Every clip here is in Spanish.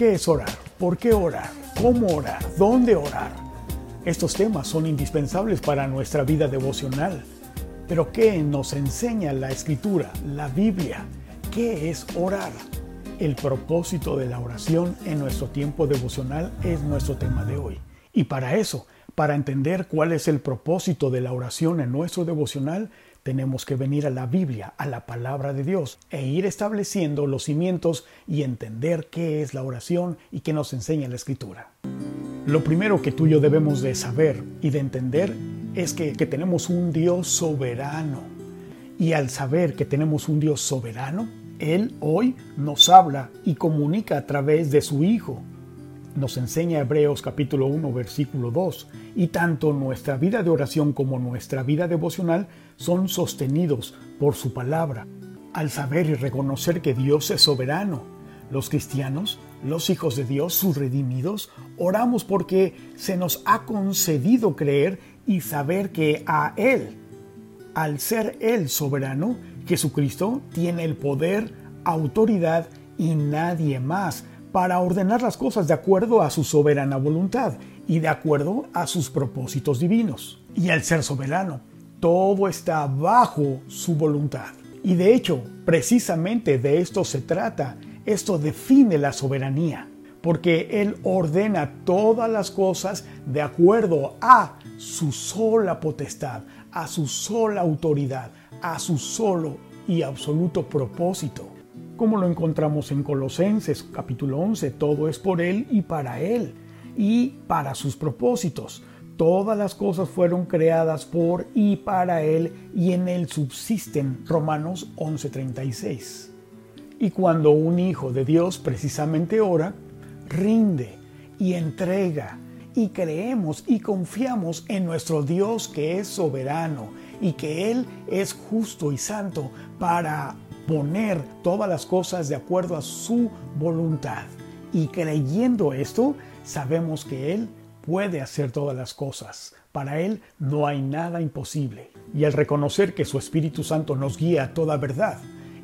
¿Qué es orar? ¿Por qué orar? ¿Cómo orar? ¿Dónde orar? Estos temas son indispensables para nuestra vida devocional. Pero ¿qué nos enseña la escritura, la Biblia? ¿Qué es orar? El propósito de la oración en nuestro tiempo devocional es nuestro tema de hoy. Y para eso, para entender cuál es el propósito de la oración en nuestro devocional, tenemos que venir a la Biblia, a la palabra de Dios, e ir estableciendo los cimientos y entender qué es la oración y qué nos enseña la Escritura. Lo primero que tú y yo debemos de saber y de entender es que, que tenemos un Dios soberano. Y al saber que tenemos un Dios soberano, Él hoy nos habla y comunica a través de su Hijo, nos enseña Hebreos capítulo 1 versículo 2, y tanto nuestra vida de oración como nuestra vida devocional son sostenidos por su palabra. Al saber y reconocer que Dios es soberano, los cristianos, los hijos de Dios, sus redimidos, oramos porque se nos ha concedido creer y saber que a Él, al ser Él soberano, Jesucristo tiene el poder, autoridad y nadie más para ordenar las cosas de acuerdo a su soberana voluntad y de acuerdo a sus propósitos divinos. Y al ser soberano, todo está bajo su voluntad. Y de hecho, precisamente de esto se trata. Esto define la soberanía, porque Él ordena todas las cosas de acuerdo a su sola potestad, a su sola autoridad, a su solo y absoluto propósito como lo encontramos en Colosenses capítulo 11, todo es por Él y para Él y para sus propósitos. Todas las cosas fueron creadas por y para Él y en Él subsisten. Romanos 11:36. Y cuando un hijo de Dios precisamente ora, rinde y entrega y creemos y confiamos en nuestro Dios que es soberano y que Él es justo y santo para poner todas las cosas de acuerdo a su voluntad. Y creyendo esto, sabemos que Él puede hacer todas las cosas. Para Él no hay nada imposible. Y al reconocer que su Espíritu Santo nos guía a toda verdad,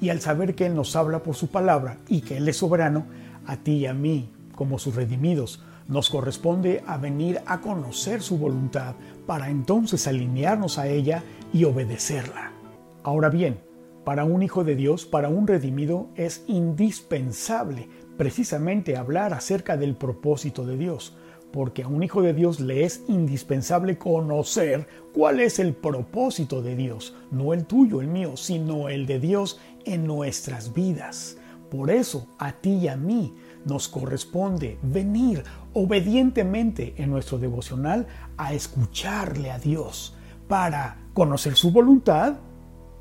y al saber que Él nos habla por su palabra y que Él es soberano, a ti y a mí, como sus redimidos, nos corresponde a venir a conocer su voluntad para entonces alinearnos a ella y obedecerla. Ahora bien, para un hijo de Dios, para un redimido, es indispensable precisamente hablar acerca del propósito de Dios, porque a un hijo de Dios le es indispensable conocer cuál es el propósito de Dios, no el tuyo, el mío, sino el de Dios en nuestras vidas. Por eso a ti y a mí nos corresponde venir obedientemente en nuestro devocional a escucharle a Dios para conocer su voluntad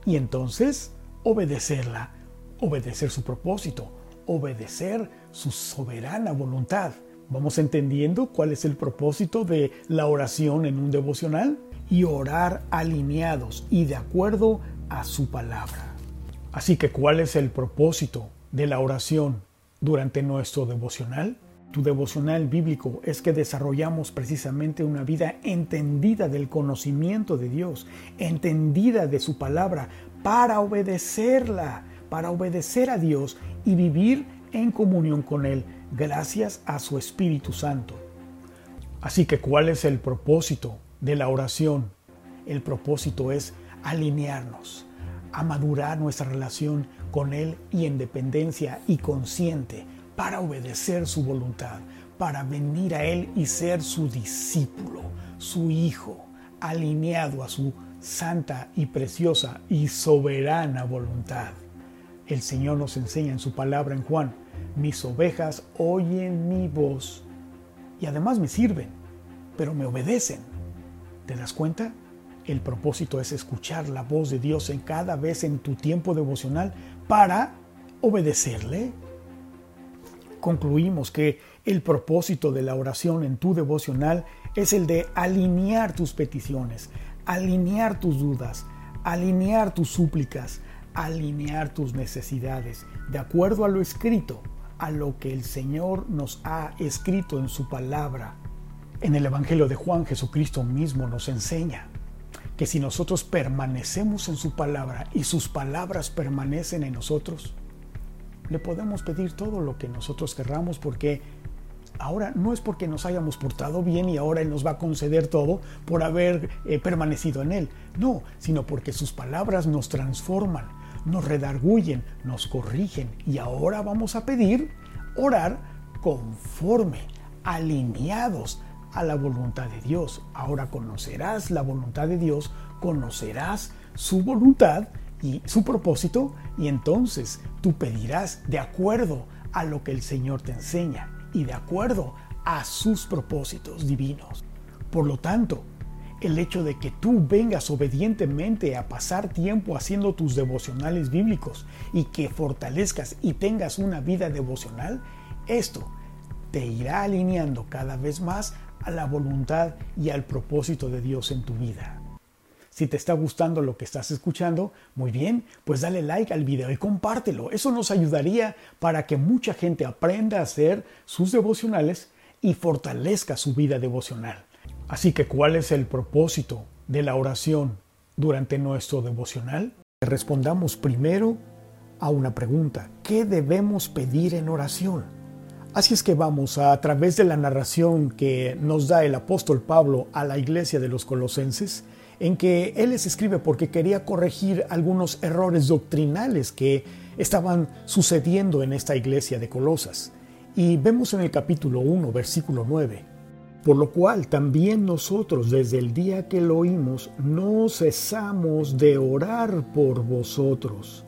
y entonces obedecerla, obedecer su propósito, obedecer su soberana voluntad. Vamos entendiendo cuál es el propósito de la oración en un devocional y orar alineados y de acuerdo a su palabra. Así que, ¿cuál es el propósito de la oración durante nuestro devocional? Tu devocional bíblico es que desarrollamos precisamente una vida entendida del conocimiento de Dios, entendida de su palabra, para obedecerla, para obedecer a Dios y vivir en comunión con Él, gracias a su Espíritu Santo. Así que, ¿cuál es el propósito de la oración? El propósito es alinearnos, a madurar nuestra relación con Él y en dependencia y consciente para obedecer su voluntad, para venir a Él y ser su discípulo, su hijo, alineado a su santa y preciosa y soberana voluntad. El Señor nos enseña en su palabra en Juan, mis ovejas oyen mi voz y además me sirven, pero me obedecen. ¿Te das cuenta? El propósito es escuchar la voz de Dios en cada vez en tu tiempo devocional para obedecerle concluimos que el propósito de la oración en tu devocional es el de alinear tus peticiones, alinear tus dudas, alinear tus súplicas, alinear tus necesidades, de acuerdo a lo escrito, a lo que el Señor nos ha escrito en su palabra. En el Evangelio de Juan Jesucristo mismo nos enseña que si nosotros permanecemos en su palabra y sus palabras permanecen en nosotros, le podemos pedir todo lo que nosotros querramos porque ahora no es porque nos hayamos portado bien y ahora Él nos va a conceder todo por haber eh, permanecido en Él. No, sino porque sus palabras nos transforman, nos redarguyen, nos corrigen y ahora vamos a pedir orar conforme, alineados a la voluntad de Dios. Ahora conocerás la voluntad de Dios, conocerás su voluntad y su propósito y entonces tú pedirás de acuerdo a lo que el Señor te enseña y de acuerdo a sus propósitos divinos. Por lo tanto, el hecho de que tú vengas obedientemente a pasar tiempo haciendo tus devocionales bíblicos y que fortalezcas y tengas una vida devocional, esto te irá alineando cada vez más a la voluntad y al propósito de Dios en tu vida. Si te está gustando lo que estás escuchando, muy bien, pues dale like al video y compártelo. Eso nos ayudaría para que mucha gente aprenda a hacer sus devocionales y fortalezca su vida devocional. Así que, ¿cuál es el propósito de la oración durante nuestro devocional? Respondamos primero a una pregunta. ¿Qué debemos pedir en oración? Así es que vamos a, a través de la narración que nos da el apóstol Pablo a la iglesia de los colosenses, en que él les escribe porque quería corregir algunos errores doctrinales que estaban sucediendo en esta iglesia de Colosas. Y vemos en el capítulo 1, versículo 9, por lo cual también nosotros desde el día que lo oímos no cesamos de orar por vosotros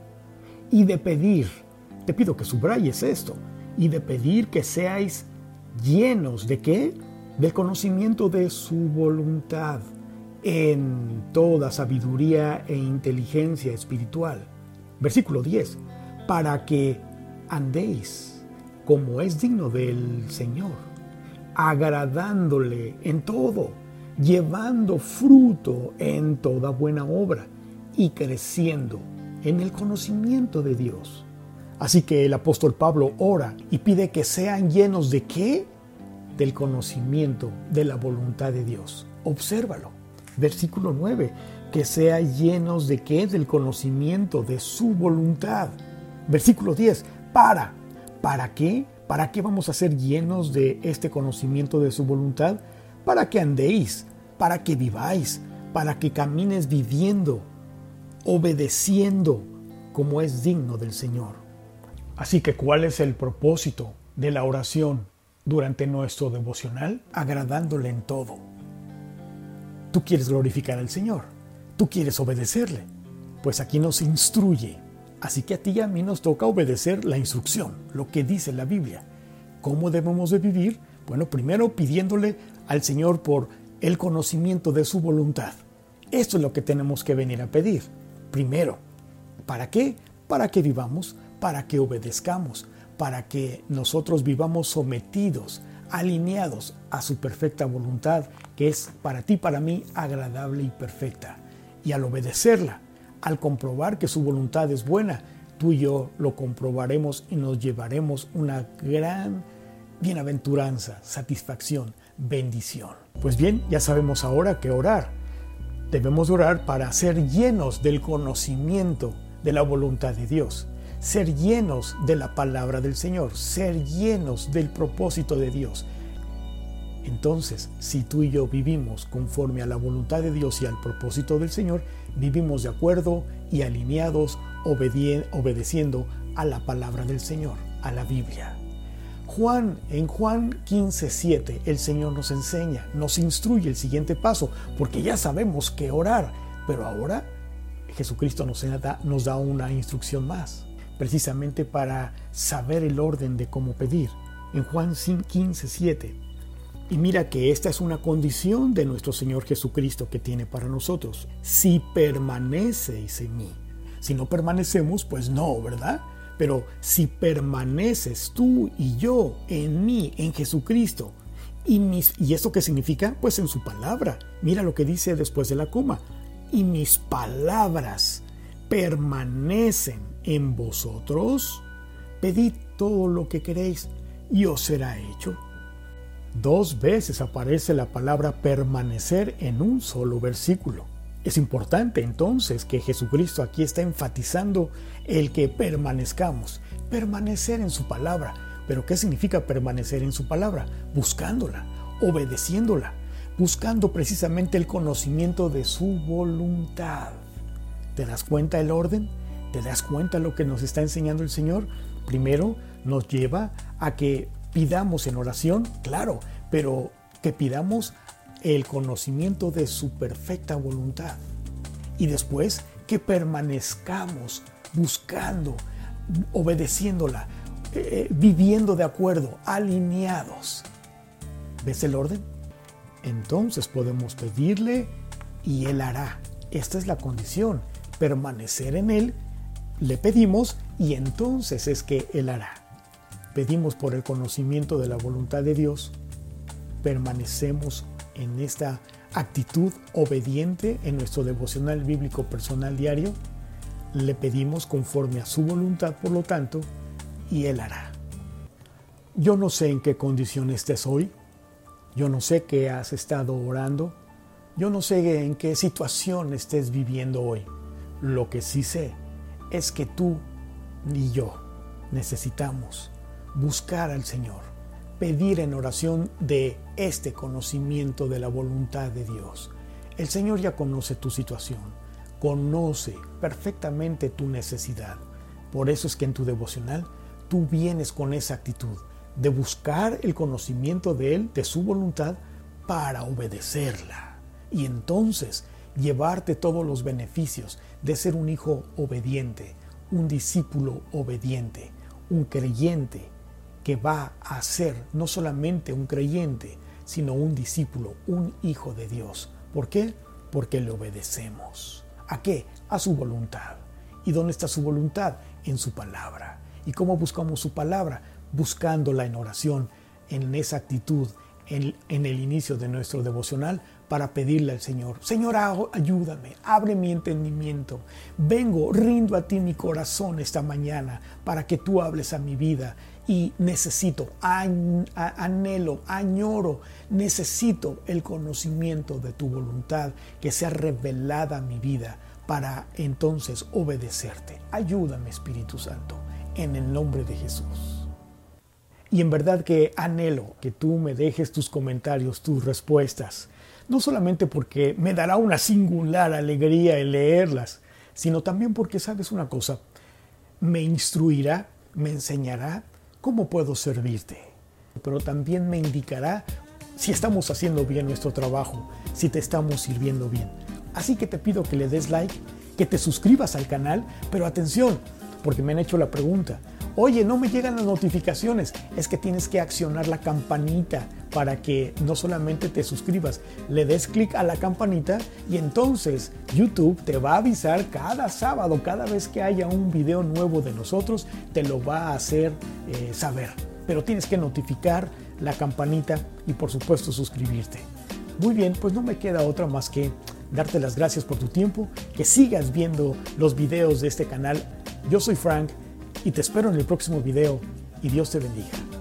y de pedir, te pido que subrayes esto, y de pedir que seáis llenos de qué? Del conocimiento de su voluntad en toda sabiduría e inteligencia espiritual. Versículo 10. Para que andéis como es digno del Señor, agradándole en todo, llevando fruto en toda buena obra y creciendo en el conocimiento de Dios. Así que el apóstol Pablo ora y pide que sean llenos de qué? Del conocimiento de la voluntad de Dios. Obsérvalo. Versículo 9, que sea llenos de qué? Del conocimiento de su voluntad. Versículo 10, para. ¿Para qué? ¿Para qué vamos a ser llenos de este conocimiento de su voluntad? Para que andéis, para que viváis, para que camines viviendo, obedeciendo como es digno del Señor. Así que, ¿cuál es el propósito de la oración durante nuestro devocional? Agradándole en todo Tú quieres glorificar al Señor, tú quieres obedecerle. Pues aquí nos instruye. Así que a ti y a mí nos toca obedecer la instrucción, lo que dice la Biblia. ¿Cómo debemos de vivir? Bueno, primero pidiéndole al Señor por el conocimiento de su voluntad. Esto es lo que tenemos que venir a pedir. Primero, ¿para qué? Para que vivamos, para que obedezcamos, para que nosotros vivamos sometidos alineados a su perfecta voluntad, que es para ti, para mí, agradable y perfecta. Y al obedecerla, al comprobar que su voluntad es buena, tú y yo lo comprobaremos y nos llevaremos una gran bienaventuranza, satisfacción, bendición. Pues bien, ya sabemos ahora que orar. Debemos orar para ser llenos del conocimiento de la voluntad de Dios ser llenos de la palabra del Señor, ser llenos del propósito de Dios. Entonces, si tú y yo vivimos conforme a la voluntad de Dios y al propósito del Señor, vivimos de acuerdo y alineados, obedeciendo a la palabra del Señor, a la Biblia. Juan, en Juan 15, 7, el Señor nos enseña, nos instruye el siguiente paso, porque ya sabemos que orar, pero ahora Jesucristo nos da, nos da una instrucción más precisamente para saber el orden de cómo pedir. En Juan 15, 7. Y mira que esta es una condición de nuestro Señor Jesucristo que tiene para nosotros. Si permaneceis en mí. Si no permanecemos, pues no, ¿verdad? Pero si permaneces tú y yo en mí, en Jesucristo, y, mis, ¿y esto qué significa? Pues en su palabra. Mira lo que dice después de la coma. Y mis palabras permanecen en vosotros, pedid todo lo que queréis y os será hecho. Dos veces aparece la palabra permanecer en un solo versículo. Es importante entonces que Jesucristo aquí está enfatizando el que permanezcamos, permanecer en su palabra. ¿Pero qué significa permanecer en su palabra? Buscándola, obedeciéndola, buscando precisamente el conocimiento de su voluntad. ¿Te das cuenta el orden? ¿Te das cuenta lo que nos está enseñando el Señor? Primero nos lleva a que pidamos en oración, claro, pero que pidamos el conocimiento de su perfecta voluntad. Y después que permanezcamos buscando, obedeciéndola, eh, viviendo de acuerdo, alineados. ¿Ves el orden? Entonces podemos pedirle y Él hará. Esta es la condición, permanecer en Él. Le pedimos y entonces es que Él hará. Pedimos por el conocimiento de la voluntad de Dios, permanecemos en esta actitud obediente en nuestro devocional bíblico personal diario, le pedimos conforme a su voluntad, por lo tanto, y Él hará. Yo no sé en qué condición estés hoy, yo no sé qué has estado orando, yo no sé en qué situación estés viviendo hoy. Lo que sí sé es que tú ni yo necesitamos buscar al Señor, pedir en oración de este conocimiento de la voluntad de Dios. El Señor ya conoce tu situación, conoce perfectamente tu necesidad. Por eso es que en tu devocional tú vienes con esa actitud de buscar el conocimiento de Él, de su voluntad, para obedecerla. Y entonces llevarte todos los beneficios de ser un hijo obediente, un discípulo obediente, un creyente que va a ser no solamente un creyente, sino un discípulo, un hijo de Dios. ¿Por qué? Porque le obedecemos. ¿A qué? A su voluntad. ¿Y dónde está su voluntad? En su palabra. ¿Y cómo buscamos su palabra? Buscándola en oración, en esa actitud, en, en el inicio de nuestro devocional, para pedirle al Señor, Señor, ayúdame, abre mi entendimiento. Vengo, rindo a ti mi corazón esta mañana para que tú hables a mi vida. Y necesito, anhelo, añoro, necesito el conocimiento de tu voluntad que sea revelada a mi vida para entonces obedecerte. Ayúdame, Espíritu Santo, en el nombre de Jesús. Y en verdad que anhelo que tú me dejes tus comentarios, tus respuestas no solamente porque me dará una singular alegría el leerlas, sino también porque sabes una cosa, me instruirá, me enseñará cómo puedo servirte, pero también me indicará si estamos haciendo bien nuestro trabajo, si te estamos sirviendo bien. Así que te pido que le des like, que te suscribas al canal, pero atención, porque me han hecho la pregunta, Oye, no me llegan las notificaciones. Es que tienes que accionar la campanita para que no solamente te suscribas, le des clic a la campanita y entonces YouTube te va a avisar cada sábado, cada vez que haya un video nuevo de nosotros, te lo va a hacer eh, saber. Pero tienes que notificar la campanita y por supuesto suscribirte. Muy bien, pues no me queda otra más que darte las gracias por tu tiempo, que sigas viendo los videos de este canal. Yo soy Frank y te espero en el próximo video y Dios te bendiga.